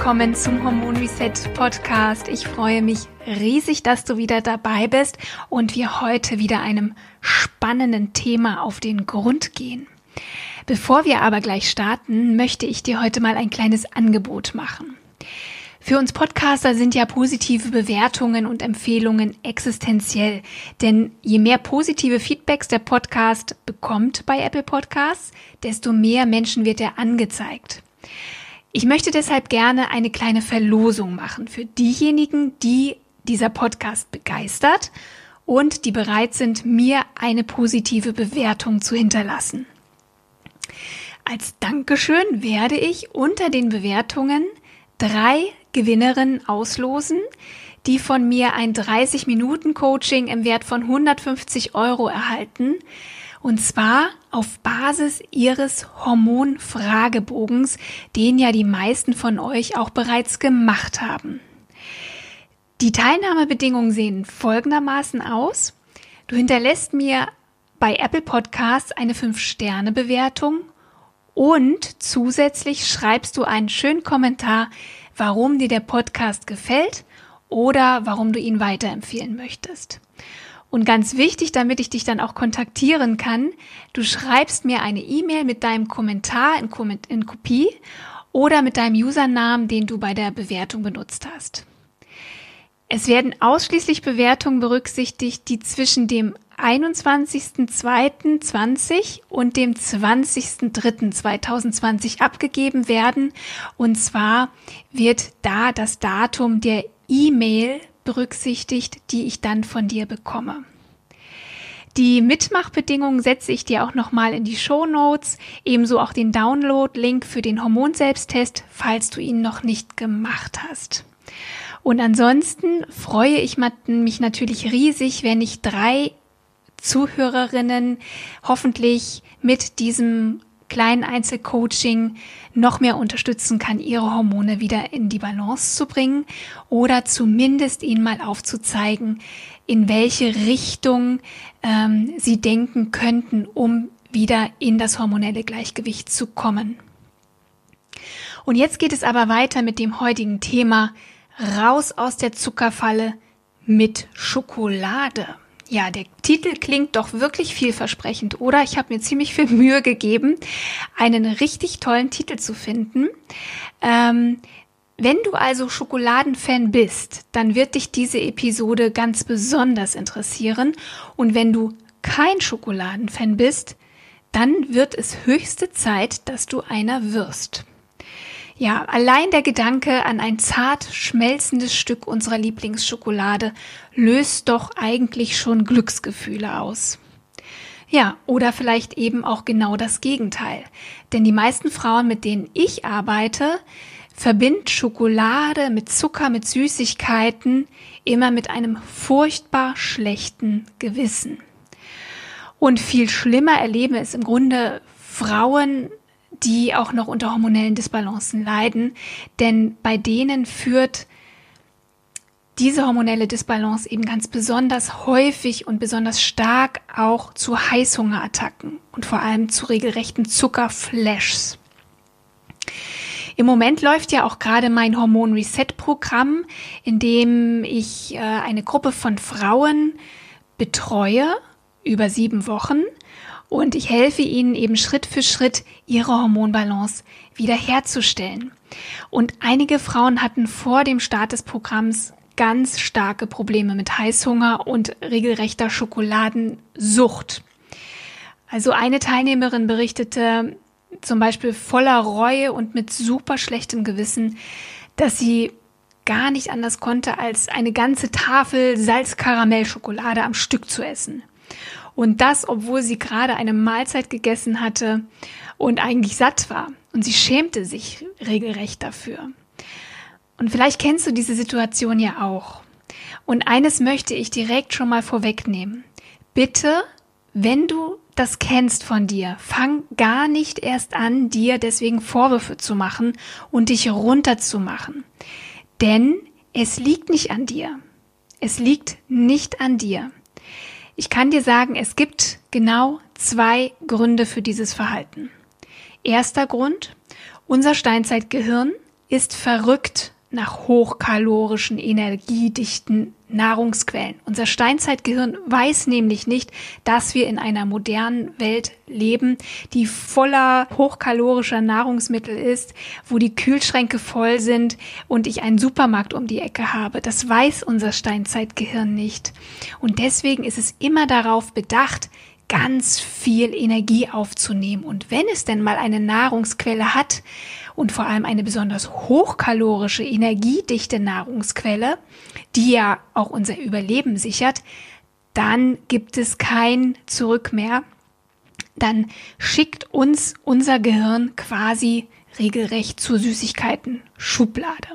Willkommen zum Hormon Reset Podcast. Ich freue mich riesig, dass du wieder dabei bist und wir heute wieder einem spannenden Thema auf den Grund gehen. Bevor wir aber gleich starten, möchte ich dir heute mal ein kleines Angebot machen. Für uns Podcaster sind ja positive Bewertungen und Empfehlungen existenziell, denn je mehr positive Feedbacks der Podcast bekommt bei Apple Podcasts, desto mehr Menschen wird er angezeigt. Ich möchte deshalb gerne eine kleine Verlosung machen für diejenigen, die dieser Podcast begeistert und die bereit sind, mir eine positive Bewertung zu hinterlassen. Als Dankeschön werde ich unter den Bewertungen drei Gewinnerinnen auslosen, die von mir ein 30-Minuten-Coaching im Wert von 150 Euro erhalten. Und zwar auf Basis Ihres Hormonfragebogens, den ja die meisten von euch auch bereits gemacht haben. Die Teilnahmebedingungen sehen folgendermaßen aus. Du hinterlässt mir bei Apple Podcasts eine 5-Sterne-Bewertung und zusätzlich schreibst du einen schönen Kommentar, warum dir der Podcast gefällt oder warum du ihn weiterempfehlen möchtest. Und ganz wichtig, damit ich dich dann auch kontaktieren kann, du schreibst mir eine E-Mail mit deinem Kommentar in, in Kopie oder mit deinem Usernamen, den du bei der Bewertung benutzt hast. Es werden ausschließlich Bewertungen berücksichtigt, die zwischen dem 21.02.20 und dem 20.03.2020 abgegeben werden. Und zwar wird da das Datum der E-Mail berücksichtigt, die ich dann von dir bekomme. Die Mitmachbedingungen setze ich dir auch nochmal in die Show Notes, ebenso auch den Download-Link für den Hormonselbsttest, falls du ihn noch nicht gemacht hast. Und ansonsten freue ich mich natürlich riesig, wenn ich drei Zuhörerinnen hoffentlich mit diesem kleinen Einzelcoaching noch mehr unterstützen kann, ihre Hormone wieder in die Balance zu bringen oder zumindest ihnen mal aufzuzeigen, in welche Richtung ähm, sie denken könnten, um wieder in das hormonelle Gleichgewicht zu kommen. Und jetzt geht es aber weiter mit dem heutigen Thema raus aus der Zuckerfalle mit Schokolade. Ja, der Titel klingt doch wirklich vielversprechend, oder? Ich habe mir ziemlich viel Mühe gegeben, einen richtig tollen Titel zu finden. Ähm, wenn du also Schokoladenfan bist, dann wird dich diese Episode ganz besonders interessieren. Und wenn du kein Schokoladenfan bist, dann wird es höchste Zeit, dass du einer wirst. Ja, allein der Gedanke an ein zart schmelzendes Stück unserer Lieblingsschokolade löst doch eigentlich schon Glücksgefühle aus. Ja, oder vielleicht eben auch genau das Gegenteil. Denn die meisten Frauen, mit denen ich arbeite, verbinden Schokolade mit Zucker, mit Süßigkeiten immer mit einem furchtbar schlechten Gewissen. Und viel schlimmer erleben es im Grunde Frauen, die auch noch unter hormonellen Disbalancen leiden, denn bei denen führt diese hormonelle Disbalance eben ganz besonders häufig und besonders stark auch zu Heißhungerattacken und vor allem zu regelrechten Zuckerflashs. Im Moment läuft ja auch gerade mein Hormon Reset Programm, in dem ich äh, eine Gruppe von Frauen betreue über sieben Wochen und ich helfe ihnen eben Schritt für Schritt, ihre Hormonbalance wiederherzustellen. Und einige Frauen hatten vor dem Start des Programms ganz starke Probleme mit Heißhunger und regelrechter Schokoladensucht. Also eine Teilnehmerin berichtete zum Beispiel voller Reue und mit super schlechtem Gewissen, dass sie gar nicht anders konnte, als eine ganze Tafel Salzkaramellschokolade am Stück zu essen. Und das, obwohl sie gerade eine Mahlzeit gegessen hatte und eigentlich satt war. und sie schämte sich regelrecht dafür. Und vielleicht kennst du diese Situation ja auch. Und eines möchte ich direkt schon mal vorwegnehmen. Bitte, wenn du das kennst von dir, fang gar nicht erst an, dir deswegen Vorwürfe zu machen und dich runterzumachen. Denn es liegt nicht an dir. Es liegt nicht an dir. Ich kann dir sagen, es gibt genau zwei Gründe für dieses Verhalten. Erster Grund, unser Steinzeitgehirn ist verrückt nach hochkalorischen, energiedichten Nahrungsquellen. Unser Steinzeitgehirn weiß nämlich nicht, dass wir in einer modernen Welt leben, die voller hochkalorischer Nahrungsmittel ist, wo die Kühlschränke voll sind und ich einen Supermarkt um die Ecke habe. Das weiß unser Steinzeitgehirn nicht. Und deswegen ist es immer darauf bedacht, ganz viel Energie aufzunehmen. Und wenn es denn mal eine Nahrungsquelle hat und vor allem eine besonders hochkalorische, energiedichte Nahrungsquelle, die ja auch unser Überleben sichert, dann gibt es kein Zurück mehr. Dann schickt uns unser Gehirn quasi regelrecht zur Süßigkeiten Schublade.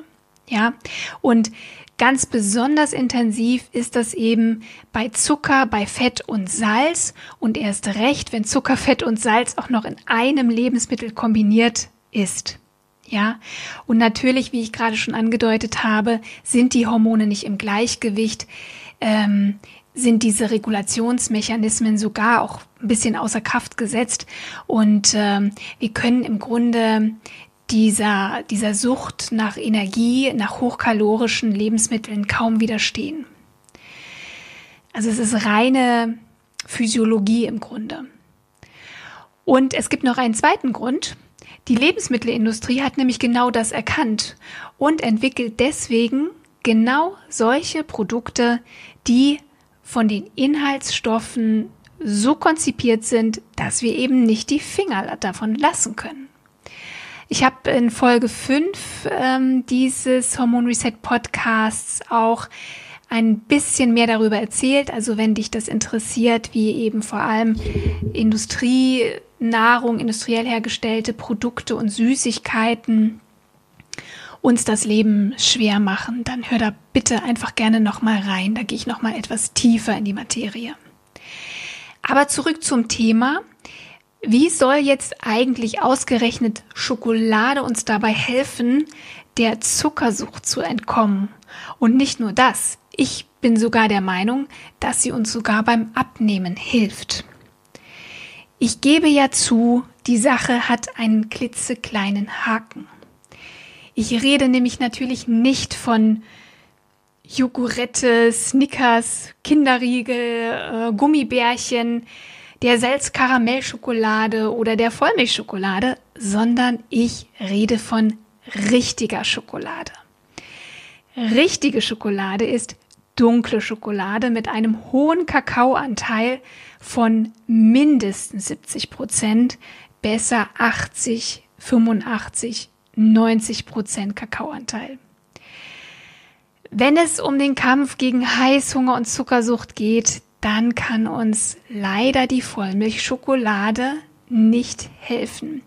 Ja, und Ganz besonders intensiv ist das eben bei Zucker, bei Fett und Salz. Und erst recht, wenn Zucker, Fett und Salz auch noch in einem Lebensmittel kombiniert ist. Ja, und natürlich, wie ich gerade schon angedeutet habe, sind die Hormone nicht im Gleichgewicht, ähm, sind diese Regulationsmechanismen sogar auch ein bisschen außer Kraft gesetzt. Und ähm, wir können im Grunde dieser, dieser Sucht nach Energie, nach hochkalorischen Lebensmitteln kaum widerstehen. Also es ist reine Physiologie im Grunde. Und es gibt noch einen zweiten Grund. Die Lebensmittelindustrie hat nämlich genau das erkannt und entwickelt deswegen genau solche Produkte, die von den Inhaltsstoffen so konzipiert sind, dass wir eben nicht die Finger davon lassen können. Ich habe in Folge 5 ähm, dieses Hormon Reset Podcasts auch ein bisschen mehr darüber erzählt. Also wenn dich das interessiert, wie eben vor allem Industrienahrung, industriell hergestellte Produkte und Süßigkeiten uns das Leben schwer machen, dann hör da bitte einfach gerne noch mal rein. Da gehe ich noch mal etwas tiefer in die Materie. Aber zurück zum Thema. Wie soll jetzt eigentlich ausgerechnet Schokolade uns dabei helfen, der Zuckersucht zu entkommen? Und nicht nur das, ich bin sogar der Meinung, dass sie uns sogar beim Abnehmen hilft. Ich gebe ja zu, die Sache hat einen klitzekleinen Haken. Ich rede nämlich natürlich nicht von Jogurette, Snickers, Kinderriegel, äh, Gummibärchen, der Salz-Karamell-Schokolade oder der Vollmilchschokolade, sondern ich rede von richtiger Schokolade. Richtige Schokolade ist dunkle Schokolade mit einem hohen Kakaoanteil von mindestens 70 Prozent, besser 80, 85, 90 Prozent Kakaoanteil. Wenn es um den Kampf gegen Heißhunger und Zuckersucht geht, dann kann uns leider die Vollmilchschokolade nicht helfen.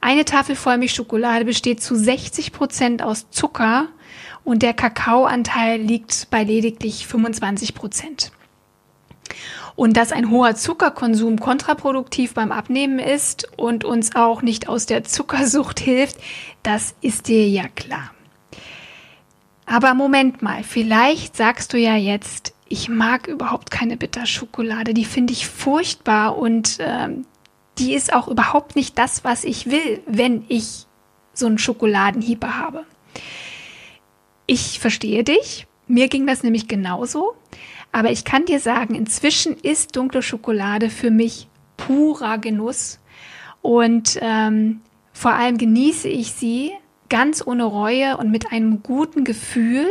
Eine Tafel Vollmilchschokolade besteht zu 60 Prozent aus Zucker und der Kakaoanteil liegt bei lediglich 25 Prozent. Und dass ein hoher Zuckerkonsum kontraproduktiv beim Abnehmen ist und uns auch nicht aus der Zuckersucht hilft, das ist dir ja klar. Aber Moment mal, vielleicht sagst du ja jetzt, ich mag überhaupt keine Bitterschokolade. Die finde ich furchtbar und ähm, die ist auch überhaupt nicht das, was ich will, wenn ich so einen Schokoladenhieber habe. Ich verstehe dich. Mir ging das nämlich genauso. Aber ich kann dir sagen, inzwischen ist dunkle Schokolade für mich purer Genuss. Und ähm, vor allem genieße ich sie ganz ohne Reue und mit einem guten Gefühl.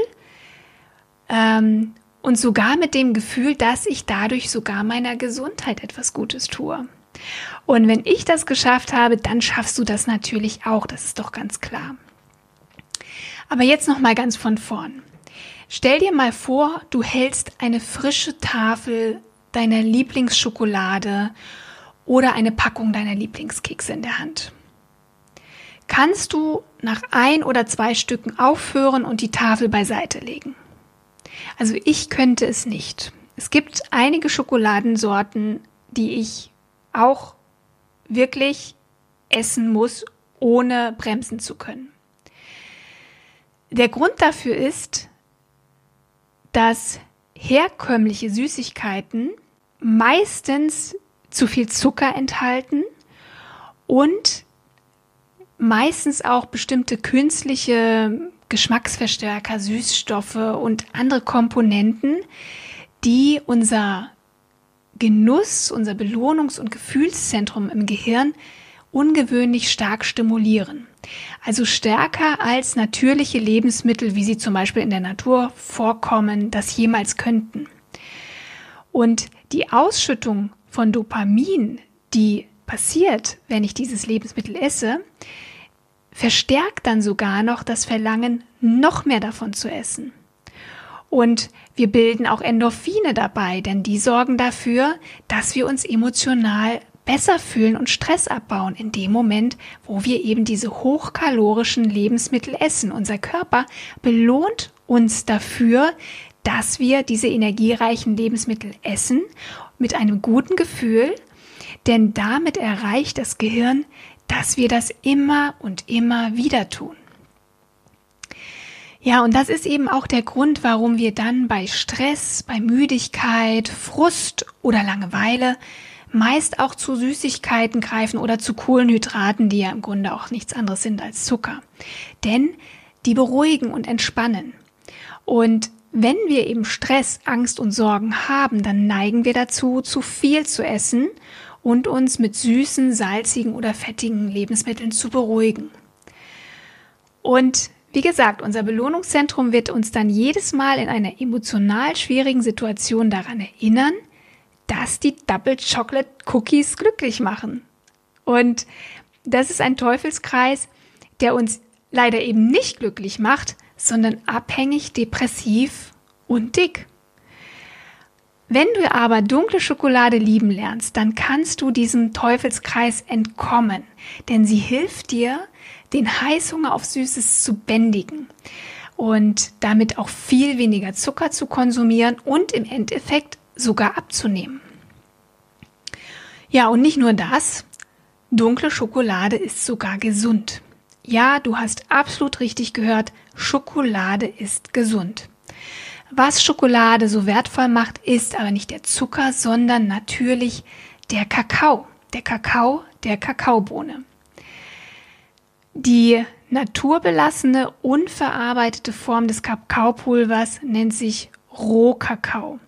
Ähm, und sogar mit dem Gefühl, dass ich dadurch sogar meiner Gesundheit etwas Gutes tue. Und wenn ich das geschafft habe, dann schaffst du das natürlich auch, das ist doch ganz klar. Aber jetzt noch mal ganz von vorn. Stell dir mal vor, du hältst eine frische Tafel deiner Lieblingsschokolade oder eine Packung deiner Lieblingskekse in der Hand. kannst du nach ein oder zwei Stücken aufhören und die Tafel beiseite legen. Also ich könnte es nicht. Es gibt einige Schokoladensorten, die ich auch wirklich essen muss, ohne bremsen zu können. Der Grund dafür ist, dass herkömmliche Süßigkeiten meistens zu viel Zucker enthalten und meistens auch bestimmte künstliche Geschmacksverstärker, Süßstoffe und andere Komponenten, die unser Genuss, unser Belohnungs- und Gefühlszentrum im Gehirn ungewöhnlich stark stimulieren. Also stärker als natürliche Lebensmittel, wie sie zum Beispiel in der Natur vorkommen, das jemals könnten. Und die Ausschüttung von Dopamin, die passiert, wenn ich dieses Lebensmittel esse, verstärkt dann sogar noch das Verlangen, noch mehr davon zu essen. Und wir bilden auch Endorphine dabei, denn die sorgen dafür, dass wir uns emotional besser fühlen und Stress abbauen in dem Moment, wo wir eben diese hochkalorischen Lebensmittel essen. Unser Körper belohnt uns dafür, dass wir diese energiereichen Lebensmittel essen mit einem guten Gefühl, denn damit erreicht das Gehirn, dass wir das immer und immer wieder tun. Ja, und das ist eben auch der Grund, warum wir dann bei Stress, bei Müdigkeit, Frust oder Langeweile meist auch zu Süßigkeiten greifen oder zu Kohlenhydraten, die ja im Grunde auch nichts anderes sind als Zucker. Denn die beruhigen und entspannen. Und wenn wir eben Stress, Angst und Sorgen haben, dann neigen wir dazu, zu viel zu essen und uns mit süßen, salzigen oder fettigen Lebensmitteln zu beruhigen. Und wie gesagt, unser Belohnungszentrum wird uns dann jedes Mal in einer emotional schwierigen Situation daran erinnern, dass die Double Chocolate Cookies glücklich machen. Und das ist ein Teufelskreis, der uns leider eben nicht glücklich macht, sondern abhängig, depressiv und dick. Wenn du aber dunkle Schokolade lieben lernst, dann kannst du diesem Teufelskreis entkommen, denn sie hilft dir, den Heißhunger auf Süßes zu bändigen und damit auch viel weniger Zucker zu konsumieren und im Endeffekt sogar abzunehmen. Ja, und nicht nur das, dunkle Schokolade ist sogar gesund. Ja, du hast absolut richtig gehört, Schokolade ist gesund. Was Schokolade so wertvoll macht, ist aber nicht der Zucker, sondern natürlich der Kakao. Der Kakao der Kakaobohne. Die naturbelassene, unverarbeitete Form des Kakaopulvers nennt sich Rohkakao.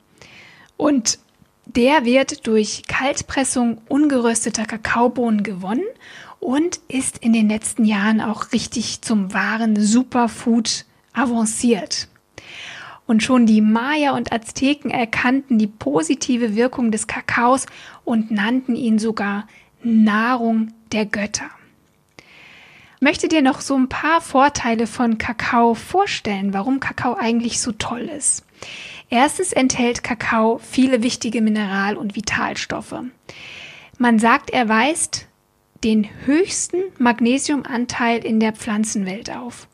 Und der wird durch Kaltpressung ungerösteter Kakaobohnen gewonnen und ist in den letzten Jahren auch richtig zum wahren Superfood avanciert. Und schon die Maya und Azteken erkannten die positive Wirkung des Kakaos und nannten ihn sogar Nahrung der Götter. Ich möchte dir noch so ein paar Vorteile von Kakao vorstellen, warum Kakao eigentlich so toll ist. Erstens enthält Kakao viele wichtige Mineral- und Vitalstoffe. Man sagt, er weist den höchsten Magnesiumanteil in der Pflanzenwelt auf.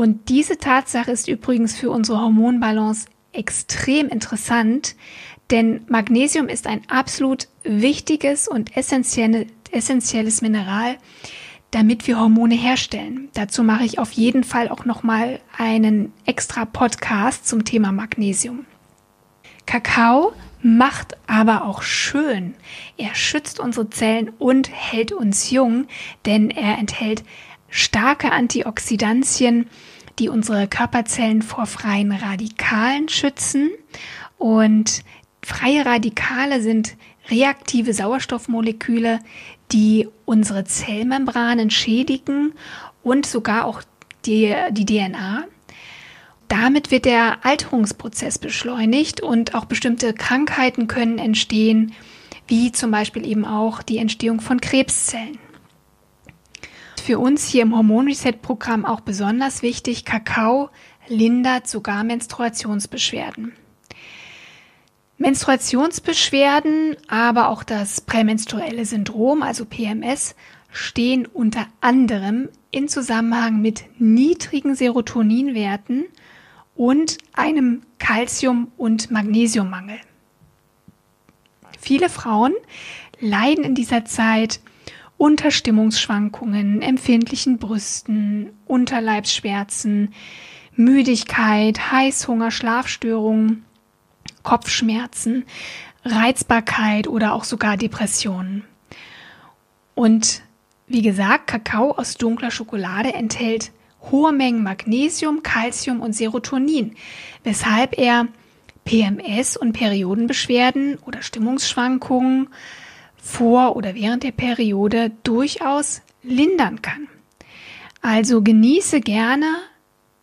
Und diese Tatsache ist übrigens für unsere Hormonbalance extrem interessant, denn Magnesium ist ein absolut wichtiges und essentielles Mineral, damit wir Hormone herstellen. Dazu mache ich auf jeden Fall auch noch mal einen extra Podcast zum Thema Magnesium. Kakao macht aber auch schön. Er schützt unsere Zellen und hält uns jung, denn er enthält starke Antioxidantien, die unsere Körperzellen vor freien Radikalen schützen. Und freie Radikale sind reaktive Sauerstoffmoleküle, die unsere Zellmembranen schädigen und sogar auch die, die DNA. Damit wird der Alterungsprozess beschleunigt und auch bestimmte Krankheiten können entstehen, wie zum Beispiel eben auch die Entstehung von Krebszellen. Für uns hier im Hormon Reset Programm auch besonders wichtig, Kakao lindert sogar Menstruationsbeschwerden. Menstruationsbeschwerden, aber auch das prämenstruelle Syndrom, also PMS, stehen unter anderem in Zusammenhang mit niedrigen Serotoninwerten und einem Calcium- und Magnesiummangel. Viele Frauen leiden in dieser Zeit unter Stimmungsschwankungen, empfindlichen Brüsten, Unterleibsschmerzen, Müdigkeit, Heißhunger, Schlafstörungen, Kopfschmerzen, Reizbarkeit oder auch sogar Depressionen. Und wie gesagt, Kakao aus dunkler Schokolade enthält hohe Mengen Magnesium, Calcium und Serotonin, weshalb er PMS und Periodenbeschwerden oder Stimmungsschwankungen vor oder während der Periode durchaus lindern kann. Also genieße gerne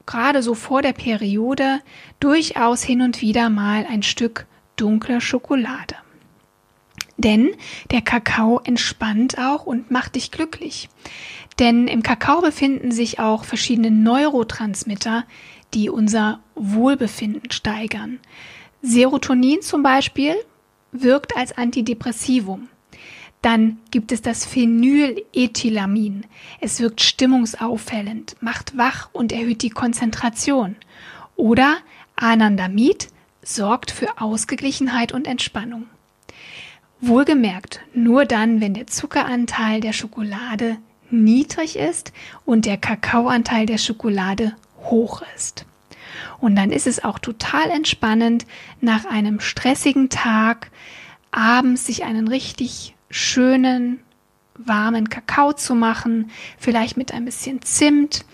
gerade so vor der Periode durchaus hin und wieder mal ein Stück dunkler Schokolade. Denn der Kakao entspannt auch und macht dich glücklich. Denn im Kakao befinden sich auch verschiedene Neurotransmitter, die unser Wohlbefinden steigern. Serotonin zum Beispiel wirkt als Antidepressivum. Dann gibt es das Phenylethylamin. Es wirkt stimmungsauffällend, macht wach und erhöht die Konzentration. Oder Anandamid sorgt für Ausgeglichenheit und Entspannung. Wohlgemerkt, nur dann, wenn der Zuckeranteil der Schokolade niedrig ist und der Kakaoanteil der Schokolade hoch ist. Und dann ist es auch total entspannend, nach einem stressigen Tag abends sich einen richtig schönen, warmen Kakao zu machen, vielleicht mit ein bisschen Zimt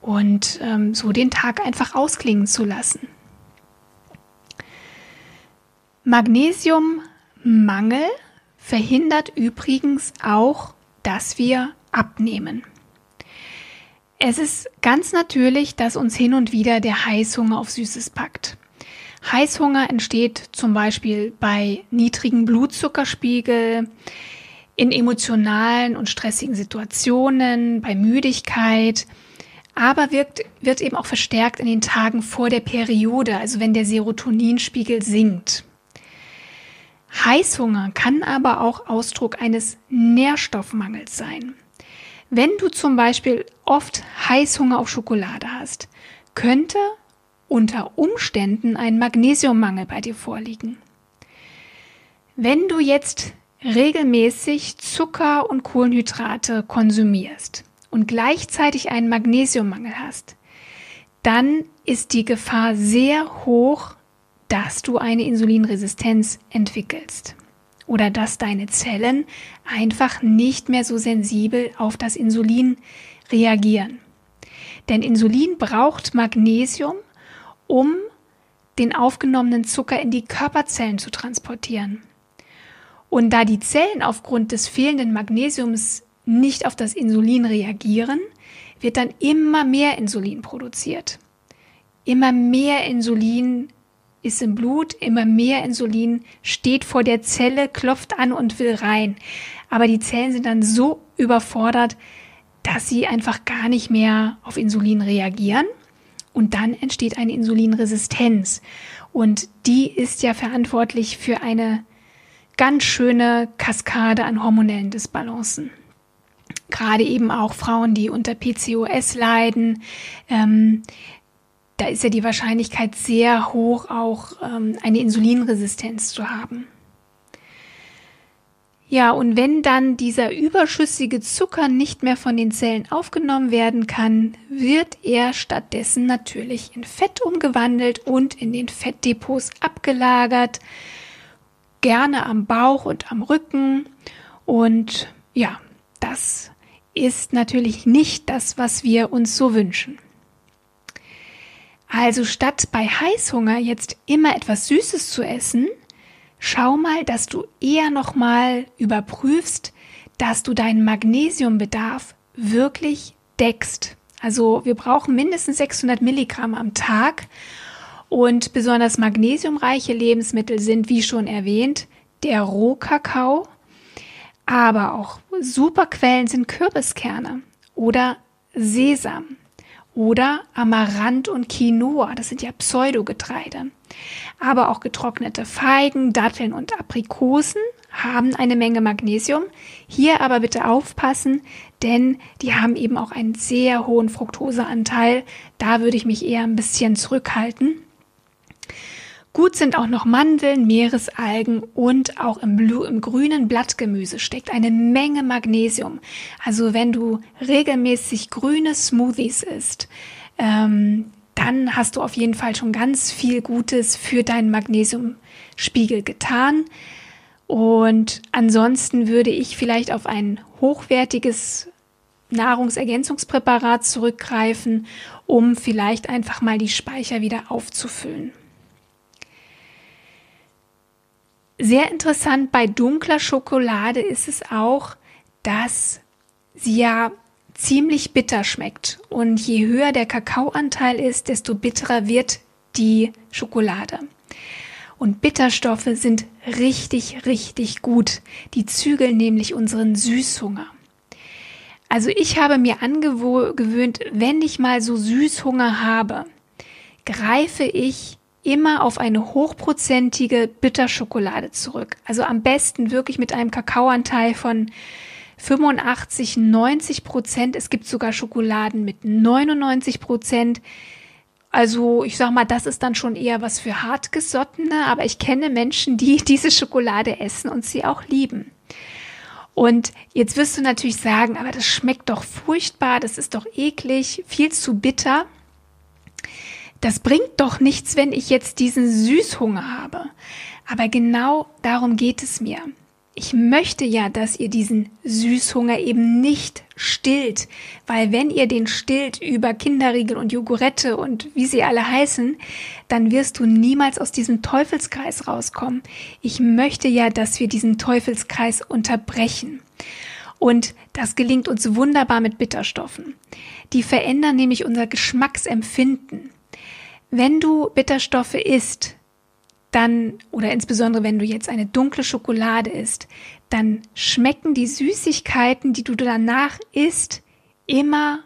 und ähm, so den Tag einfach ausklingen zu lassen. Magnesiummangel verhindert übrigens auch, dass wir abnehmen. Es ist ganz natürlich, dass uns hin und wieder der Heißhunger auf Süßes packt. Heißhunger entsteht zum Beispiel bei niedrigen Blutzuckerspiegel, in emotionalen und stressigen Situationen, bei Müdigkeit, aber wirkt, wird eben auch verstärkt in den Tagen vor der Periode, also wenn der Serotoninspiegel sinkt. Heißhunger kann aber auch Ausdruck eines Nährstoffmangels sein. Wenn du zum Beispiel oft Heißhunger auf Schokolade hast, könnte unter Umständen ein Magnesiummangel bei dir vorliegen. Wenn du jetzt regelmäßig Zucker und Kohlenhydrate konsumierst und gleichzeitig einen Magnesiummangel hast, dann ist die Gefahr sehr hoch, dass du eine Insulinresistenz entwickelst oder dass deine Zellen einfach nicht mehr so sensibel auf das Insulin reagieren. Denn Insulin braucht Magnesium, um den aufgenommenen Zucker in die Körperzellen zu transportieren. Und da die Zellen aufgrund des fehlenden Magnesiums nicht auf das Insulin reagieren, wird dann immer mehr Insulin produziert. Immer mehr Insulin ist im Blut, immer mehr Insulin steht vor der Zelle, klopft an und will rein. Aber die Zellen sind dann so überfordert, dass sie einfach gar nicht mehr auf Insulin reagieren und dann entsteht eine Insulinresistenz. Und die ist ja verantwortlich für eine ganz schöne Kaskade an hormonellen Disbalancen. Gerade eben auch Frauen, die unter PCOS leiden, ähm, da ist ja die Wahrscheinlichkeit sehr hoch, auch ähm, eine Insulinresistenz zu haben. Ja, und wenn dann dieser überschüssige Zucker nicht mehr von den Zellen aufgenommen werden kann, wird er stattdessen natürlich in Fett umgewandelt und in den Fettdepots abgelagert, gerne am Bauch und am Rücken. Und ja, das ist natürlich nicht das, was wir uns so wünschen. Also statt bei Heißhunger jetzt immer etwas Süßes zu essen, schau mal, dass du eher nochmal überprüfst, dass du deinen Magnesiumbedarf wirklich deckst. Also wir brauchen mindestens 600 Milligramm am Tag und besonders magnesiumreiche Lebensmittel sind, wie schon erwähnt, der Rohkakao, aber auch Superquellen sind Kürbiskerne oder Sesam oder Amaranth und Quinoa, das sind ja Pseudogetreide. Aber auch getrocknete Feigen, Datteln und Aprikosen haben eine Menge Magnesium. Hier aber bitte aufpassen, denn die haben eben auch einen sehr hohen Fructoseanteil. Da würde ich mich eher ein bisschen zurückhalten. Gut sind auch noch Mandeln, Meeresalgen und auch im, im grünen Blattgemüse steckt eine Menge Magnesium. Also wenn du regelmäßig grüne Smoothies isst, ähm, dann hast du auf jeden Fall schon ganz viel Gutes für deinen Magnesiumspiegel getan. Und ansonsten würde ich vielleicht auf ein hochwertiges Nahrungsergänzungspräparat zurückgreifen, um vielleicht einfach mal die Speicher wieder aufzufüllen. Sehr interessant bei dunkler Schokolade ist es auch, dass sie ja ziemlich bitter schmeckt. Und je höher der Kakaoanteil ist, desto bitterer wird die Schokolade. Und Bitterstoffe sind richtig, richtig gut. Die zügeln nämlich unseren Süßhunger. Also ich habe mir angewöhnt, wenn ich mal so Süßhunger habe, greife ich immer auf eine hochprozentige Bitterschokolade zurück. Also am besten wirklich mit einem Kakaoanteil von 85, 90 Prozent. Es gibt sogar Schokoladen mit 99 Prozent. Also ich sag mal, das ist dann schon eher was für hartgesottene, aber ich kenne Menschen, die diese Schokolade essen und sie auch lieben. Und jetzt wirst du natürlich sagen, aber das schmeckt doch furchtbar, das ist doch eklig, viel zu bitter das bringt doch nichts, wenn ich jetzt diesen Süßhunger habe. Aber genau darum geht es mir. Ich möchte ja, dass ihr diesen Süßhunger eben nicht stillt, weil wenn ihr den stillt über Kinderriegel und Jogurette und wie sie alle heißen, dann wirst du niemals aus diesem Teufelskreis rauskommen. Ich möchte ja, dass wir diesen Teufelskreis unterbrechen. Und das gelingt uns wunderbar mit Bitterstoffen. Die verändern nämlich unser Geschmacksempfinden. Wenn du Bitterstoffe isst, dann, oder insbesondere wenn du jetzt eine dunkle Schokolade isst, dann schmecken die Süßigkeiten, die du danach isst, immer,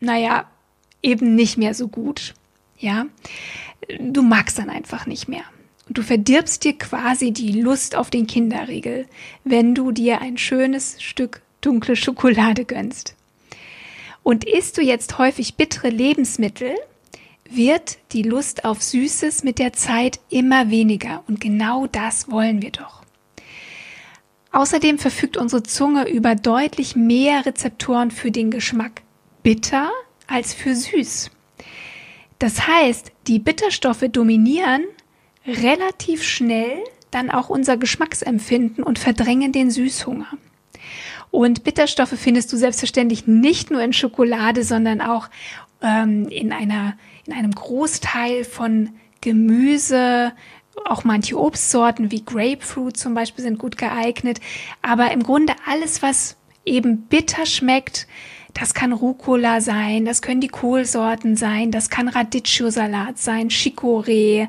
naja, eben nicht mehr so gut. Ja, du magst dann einfach nicht mehr. Du verdirbst dir quasi die Lust auf den Kinderriegel, wenn du dir ein schönes Stück dunkle Schokolade gönnst. Und isst du jetzt häufig bittere Lebensmittel, wird die Lust auf Süßes mit der Zeit immer weniger. Und genau das wollen wir doch. Außerdem verfügt unsere Zunge über deutlich mehr Rezeptoren für den Geschmack bitter als für süß. Das heißt, die Bitterstoffe dominieren relativ schnell dann auch unser Geschmacksempfinden und verdrängen den Süßhunger. Und Bitterstoffe findest du selbstverständlich nicht nur in Schokolade, sondern auch ähm, in einer in einem Großteil von Gemüse, auch manche Obstsorten wie Grapefruit zum Beispiel sind gut geeignet. Aber im Grunde alles, was eben bitter schmeckt, das kann Rucola sein, das können die Kohlsorten sein, das kann Radicchio-Salat sein, Chicorée.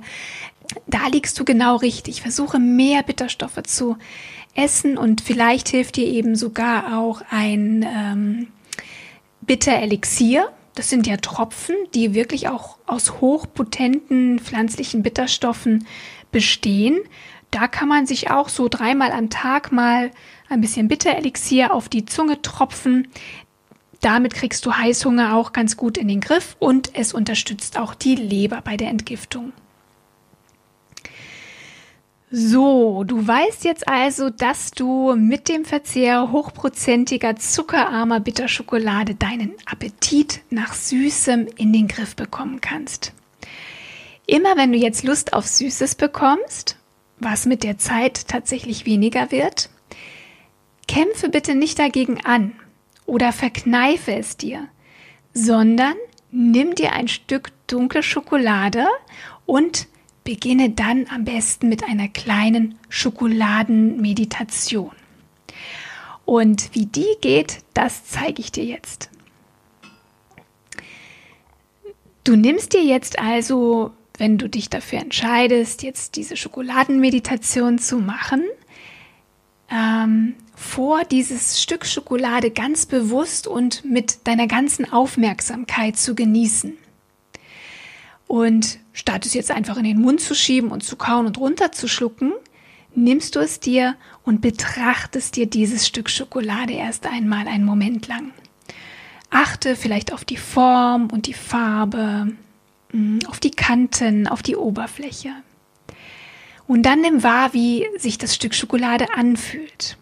Da liegst du genau richtig. Versuche mehr Bitterstoffe zu essen und vielleicht hilft dir eben sogar auch ein ähm, Bitter-Elixier das sind ja Tropfen, die wirklich auch aus hochpotenten pflanzlichen Bitterstoffen bestehen. Da kann man sich auch so dreimal am Tag mal ein bisschen Bitterelixier auf die Zunge tropfen. Damit kriegst du Heißhunger auch ganz gut in den Griff und es unterstützt auch die Leber bei der Entgiftung. So, du weißt jetzt also, dass du mit dem Verzehr hochprozentiger, zuckerarmer Bitterschokolade deinen Appetit nach Süßem in den Griff bekommen kannst. Immer wenn du jetzt Lust auf Süßes bekommst, was mit der Zeit tatsächlich weniger wird, kämpfe bitte nicht dagegen an oder verkneife es dir, sondern nimm dir ein Stück dunkle Schokolade und Beginne dann am besten mit einer kleinen Schokoladenmeditation. Und wie die geht, das zeige ich dir jetzt. Du nimmst dir jetzt also, wenn du dich dafür entscheidest, jetzt diese Schokoladenmeditation zu machen, ähm, vor, dieses Stück Schokolade ganz bewusst und mit deiner ganzen Aufmerksamkeit zu genießen. Und statt es jetzt einfach in den Mund zu schieben und zu kauen und runterzuschlucken, nimmst du es dir und betrachtest dir dieses Stück Schokolade erst einmal einen Moment lang. Achte vielleicht auf die Form und die Farbe, mm, auf die Kanten, auf die Oberfläche. Und dann nimm wahr, wie sich das Stück Schokolade anfühlt.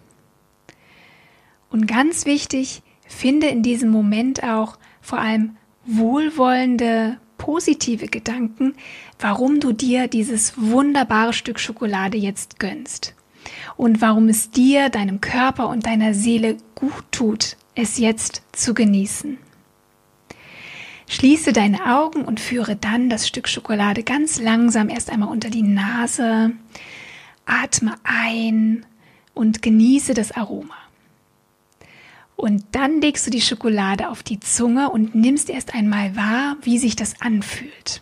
Und ganz wichtig, finde in diesem Moment auch vor allem wohlwollende, positive Gedanken, warum du dir dieses wunderbare Stück Schokolade jetzt gönnst. Und warum es dir, deinem Körper und deiner Seele gut tut, es jetzt zu genießen. Schließe deine Augen und führe dann das Stück Schokolade ganz langsam erst einmal unter die Nase. Atme ein und genieße das Aroma. Und dann legst du die Schokolade auf die Zunge und nimmst erst einmal wahr, wie sich das anfühlt.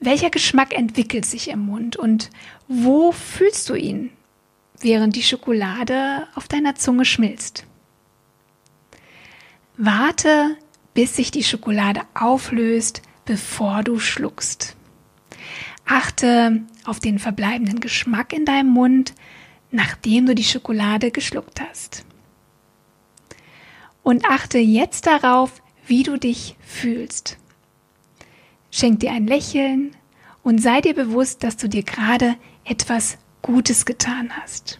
Welcher Geschmack entwickelt sich im Mund und wo fühlst du ihn, während die Schokolade auf deiner Zunge schmilzt? Warte, bis sich die Schokolade auflöst, bevor du schluckst. Achte auf den verbleibenden Geschmack in deinem Mund, nachdem du die Schokolade geschluckt hast und achte jetzt darauf, wie du dich fühlst. Schenk dir ein Lächeln und sei dir bewusst, dass du dir gerade etwas Gutes getan hast.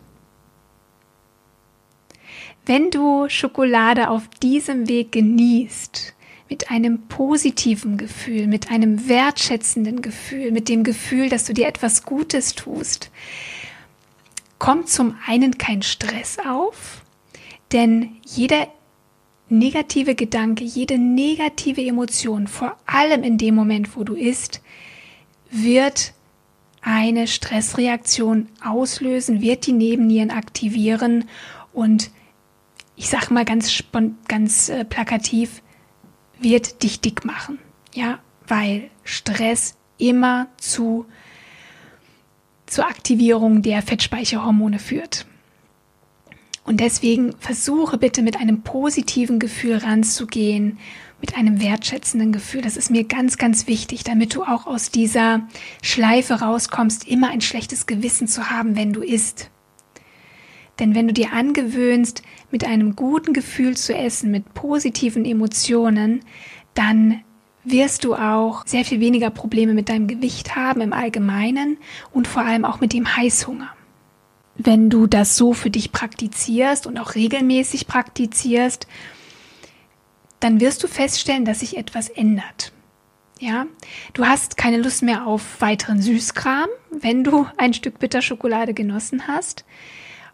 Wenn du Schokolade auf diesem Weg genießt, mit einem positiven Gefühl, mit einem wertschätzenden Gefühl, mit dem Gefühl, dass du dir etwas Gutes tust, kommt zum einen kein Stress auf, denn jeder negative Gedanke, jede negative Emotion, vor allem in dem Moment, wo du isst, wird eine Stressreaktion auslösen, wird die Nebennieren aktivieren und ich sag mal ganz, ganz äh, plakativ, wird dich dick machen. Ja, weil Stress immer zu, zur Aktivierung der Fettspeicherhormone führt. Und deswegen versuche bitte mit einem positiven Gefühl ranzugehen, mit einem wertschätzenden Gefühl. Das ist mir ganz, ganz wichtig, damit du auch aus dieser Schleife rauskommst, immer ein schlechtes Gewissen zu haben, wenn du isst. Denn wenn du dir angewöhnst, mit einem guten Gefühl zu essen, mit positiven Emotionen, dann wirst du auch sehr viel weniger Probleme mit deinem Gewicht haben im Allgemeinen und vor allem auch mit dem Heißhunger wenn du das so für dich praktizierst und auch regelmäßig praktizierst, dann wirst du feststellen, dass sich etwas ändert. Ja, du hast keine Lust mehr auf weiteren Süßkram, wenn du ein Stück Bitterschokolade genossen hast.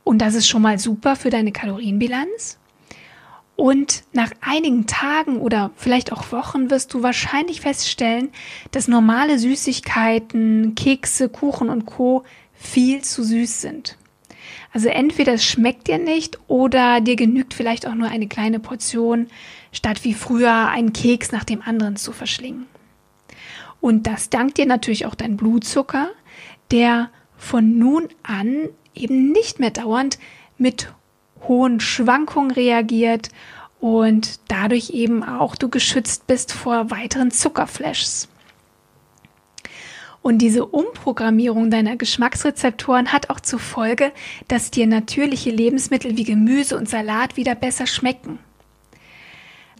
Und das ist schon mal super für deine Kalorienbilanz. Und nach einigen Tagen oder vielleicht auch Wochen wirst du wahrscheinlich feststellen, dass normale Süßigkeiten, Kekse, Kuchen und Co viel zu süß sind. Also entweder es schmeckt dir nicht oder dir genügt vielleicht auch nur eine kleine Portion, statt wie früher einen Keks nach dem anderen zu verschlingen. Und das dankt dir natürlich auch dein Blutzucker, der von nun an eben nicht mehr dauernd mit hohen Schwankungen reagiert und dadurch eben auch du geschützt bist vor weiteren Zuckerflashs. Und diese Umprogrammierung deiner Geschmacksrezeptoren hat auch zur Folge, dass dir natürliche Lebensmittel wie Gemüse und Salat wieder besser schmecken.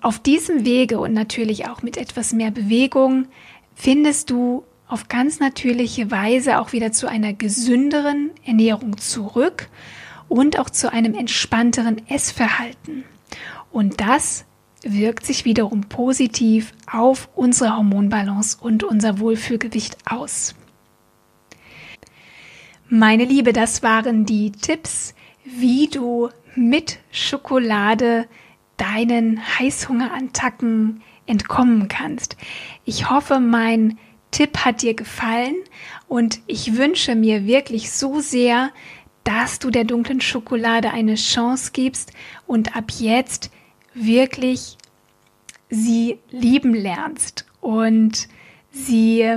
Auf diesem Wege und natürlich auch mit etwas mehr Bewegung findest du auf ganz natürliche Weise auch wieder zu einer gesünderen Ernährung zurück und auch zu einem entspannteren Essverhalten. Und das wirkt sich wiederum positiv auf unsere Hormonbalance und unser Wohlfühlgewicht aus. Meine Liebe, das waren die Tipps, wie du mit Schokolade deinen Heißhungerattacken entkommen kannst. Ich hoffe, mein Tipp hat dir gefallen und ich wünsche mir wirklich so sehr, dass du der dunklen Schokolade eine Chance gibst und ab jetzt wirklich sie lieben lernst und sie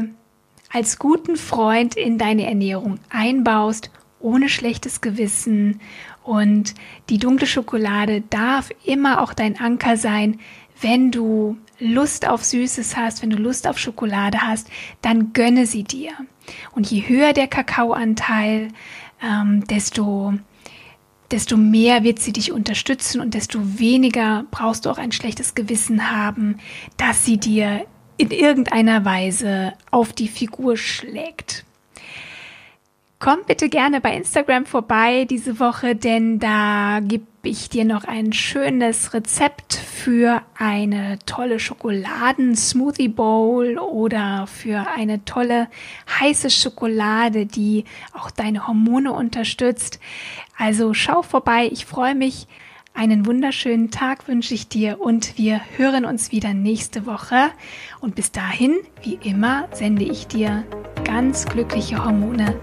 als guten Freund in deine Ernährung einbaust, ohne schlechtes Gewissen Und die dunkle Schokolade darf immer auch dein Anker sein, wenn du Lust auf Süßes hast, wenn du Lust auf Schokolade hast, dann gönne sie dir. Und je höher der Kakaoanteil, ähm, desto, desto mehr wird sie dich unterstützen und desto weniger brauchst du auch ein schlechtes Gewissen haben, dass sie dir in irgendeiner Weise auf die Figur schlägt. Komm bitte gerne bei Instagram vorbei diese Woche, denn da gebe ich dir noch ein schönes Rezept für eine tolle Schokoladen-Smoothie Bowl oder für eine tolle heiße Schokolade, die auch deine Hormone unterstützt. Also schau vorbei, ich freue mich. Einen wunderschönen Tag wünsche ich dir und wir hören uns wieder nächste Woche. Und bis dahin, wie immer, sende ich dir ganz glückliche Hormone